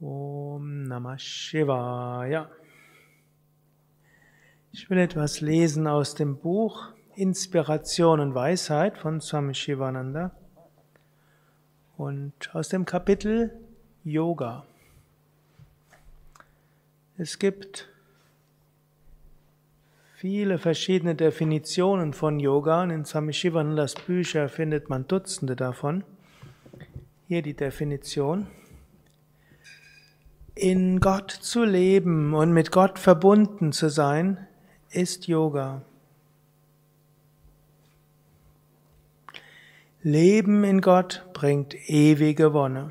Om Namah Shivaya. Ich will etwas lesen aus dem Buch Inspiration und Weisheit von Swami Shivananda und aus dem Kapitel Yoga. Es gibt viele verschiedene Definitionen von Yoga und in Swami Shivanandas Bücher findet man Dutzende davon. Hier die Definition. In Gott zu leben und mit Gott verbunden zu sein, ist Yoga. Leben in Gott bringt ewige Wonne.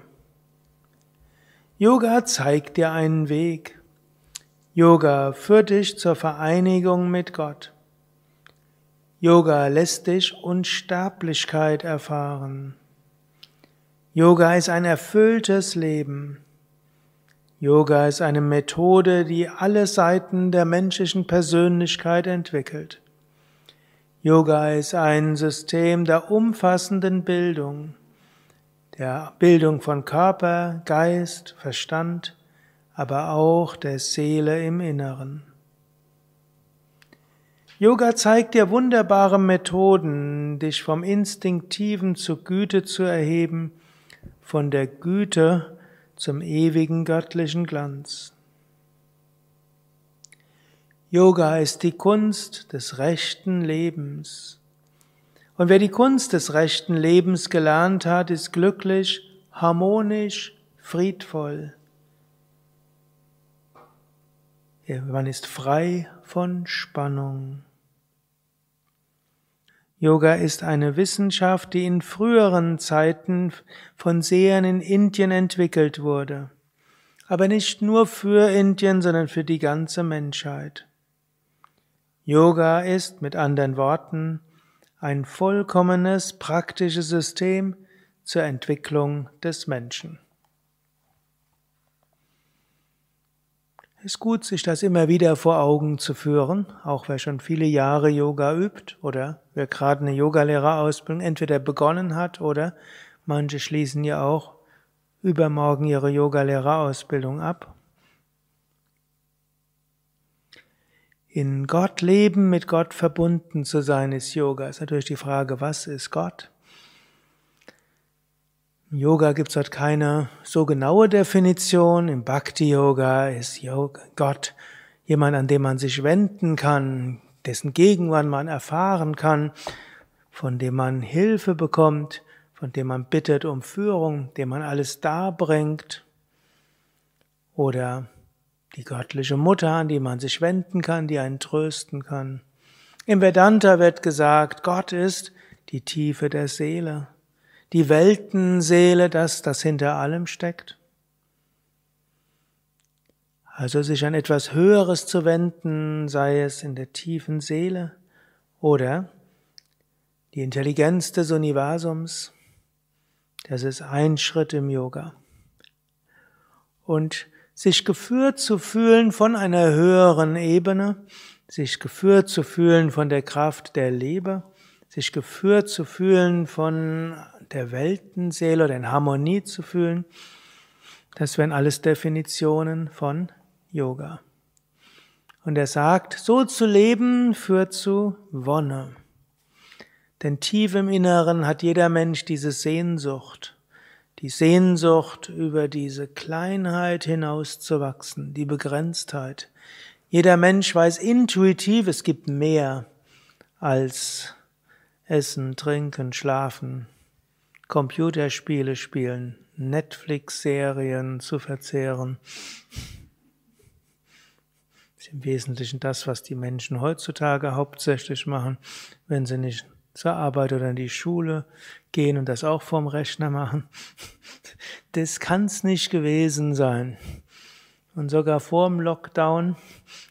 Yoga zeigt dir einen Weg. Yoga führt dich zur Vereinigung mit Gott. Yoga lässt dich Unsterblichkeit erfahren. Yoga ist ein erfülltes Leben. Yoga ist eine Methode, die alle Seiten der menschlichen Persönlichkeit entwickelt. Yoga ist ein System der umfassenden Bildung, der Bildung von Körper, Geist, Verstand, aber auch der Seele im Inneren. Yoga zeigt dir wunderbare Methoden, dich vom Instinktiven zur Güte zu erheben, von der Güte zum ewigen göttlichen Glanz. Yoga ist die Kunst des rechten Lebens. Und wer die Kunst des rechten Lebens gelernt hat, ist glücklich, harmonisch, friedvoll. Man ist frei von Spannung. Yoga ist eine Wissenschaft, die in früheren Zeiten von Sehern in Indien entwickelt wurde. Aber nicht nur für Indien, sondern für die ganze Menschheit. Yoga ist mit anderen Worten ein vollkommenes praktisches System zur Entwicklung des Menschen. Ist gut, sich das immer wieder vor Augen zu führen, auch wer schon viele Jahre Yoga übt oder wer gerade eine Yogalehrerausbildung entweder begonnen hat oder manche schließen ja auch übermorgen ihre Yogalehrerausbildung ab. In Gott leben, mit Gott verbunden zu sein, ist Yoga. Ist natürlich die Frage, was ist Gott? Im Yoga gibt es dort keine so genaue Definition. Im Bhakti-Yoga ist Gott jemand, an dem man sich wenden kann, dessen Gegenwart man erfahren kann, von dem man Hilfe bekommt, von dem man bittet um Führung, dem man alles darbringt. Oder die göttliche Mutter, an die man sich wenden kann, die einen trösten kann. Im Vedanta wird gesagt, Gott ist die Tiefe der Seele die Weltenseele, das, das hinter allem steckt. Also sich an etwas Höheres zu wenden, sei es in der tiefen Seele oder die Intelligenz des Universums, das ist ein Schritt im Yoga. Und sich geführt zu fühlen von einer höheren Ebene, sich geführt zu fühlen von der Kraft der Liebe, sich geführt zu fühlen von der Weltenseele oder in Harmonie zu fühlen. Das wären alles Definitionen von Yoga. Und er sagt, so zu leben führt zu Wonne. Denn tief im Inneren hat jeder Mensch diese Sehnsucht, die Sehnsucht über diese Kleinheit hinauszuwachsen, die Begrenztheit. Jeder Mensch weiß intuitiv, es gibt mehr als Essen, Trinken, Schlafen, Computerspiele spielen, Netflix-Serien zu verzehren. Das ist im Wesentlichen das, was die Menschen heutzutage hauptsächlich machen, wenn sie nicht zur Arbeit oder in die Schule gehen und das auch vorm Rechner machen. Das kann's nicht gewesen sein. Und sogar vor dem Lockdown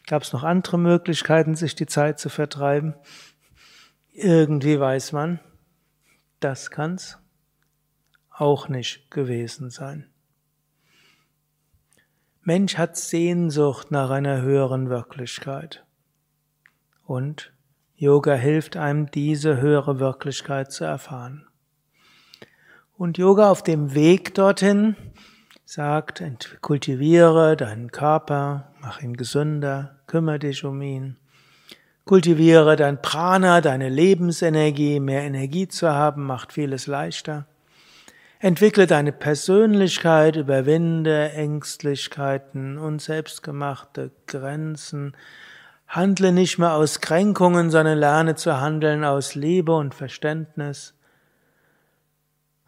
gab es noch andere Möglichkeiten, sich die Zeit zu vertreiben. Irgendwie weiß man, das kann's auch nicht gewesen sein. Mensch hat Sehnsucht nach einer höheren Wirklichkeit. Und Yoga hilft einem, diese höhere Wirklichkeit zu erfahren. Und Yoga auf dem Weg dorthin sagt, kultiviere deinen Körper, mach ihn gesünder, kümmere dich um ihn. Kultiviere dein Prana, deine Lebensenergie, mehr Energie zu haben, macht vieles leichter. Entwickle deine Persönlichkeit, überwinde Ängstlichkeiten und selbstgemachte Grenzen. Handle nicht mehr aus Kränkungen, sondern lerne zu handeln aus Liebe und Verständnis.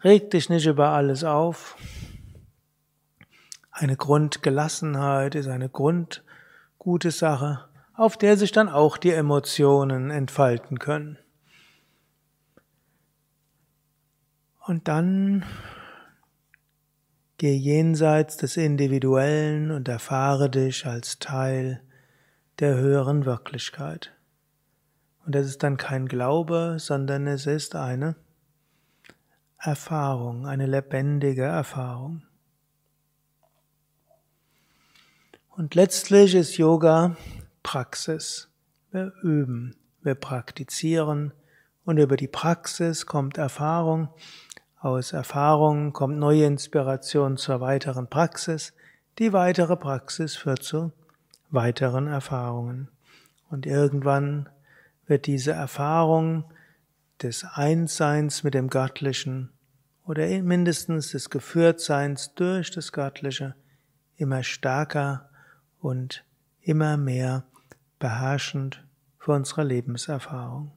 Reg dich nicht über alles auf. Eine Grundgelassenheit ist eine grundgute Sache auf der sich dann auch die Emotionen entfalten können. Und dann geh jenseits des Individuellen und erfahre dich als Teil der höheren Wirklichkeit. Und das ist dann kein Glaube, sondern es ist eine Erfahrung, eine lebendige Erfahrung. Und letztlich ist Yoga Praxis. Wir üben, wir praktizieren und über die Praxis kommt Erfahrung. Aus Erfahrung kommt neue Inspiration zur weiteren Praxis. Die weitere Praxis führt zu weiteren Erfahrungen. Und irgendwann wird diese Erfahrung des Einsseins mit dem Göttlichen oder mindestens des Geführtseins durch das Göttliche immer stärker und immer mehr beherrschend für unsere Lebenserfahrung.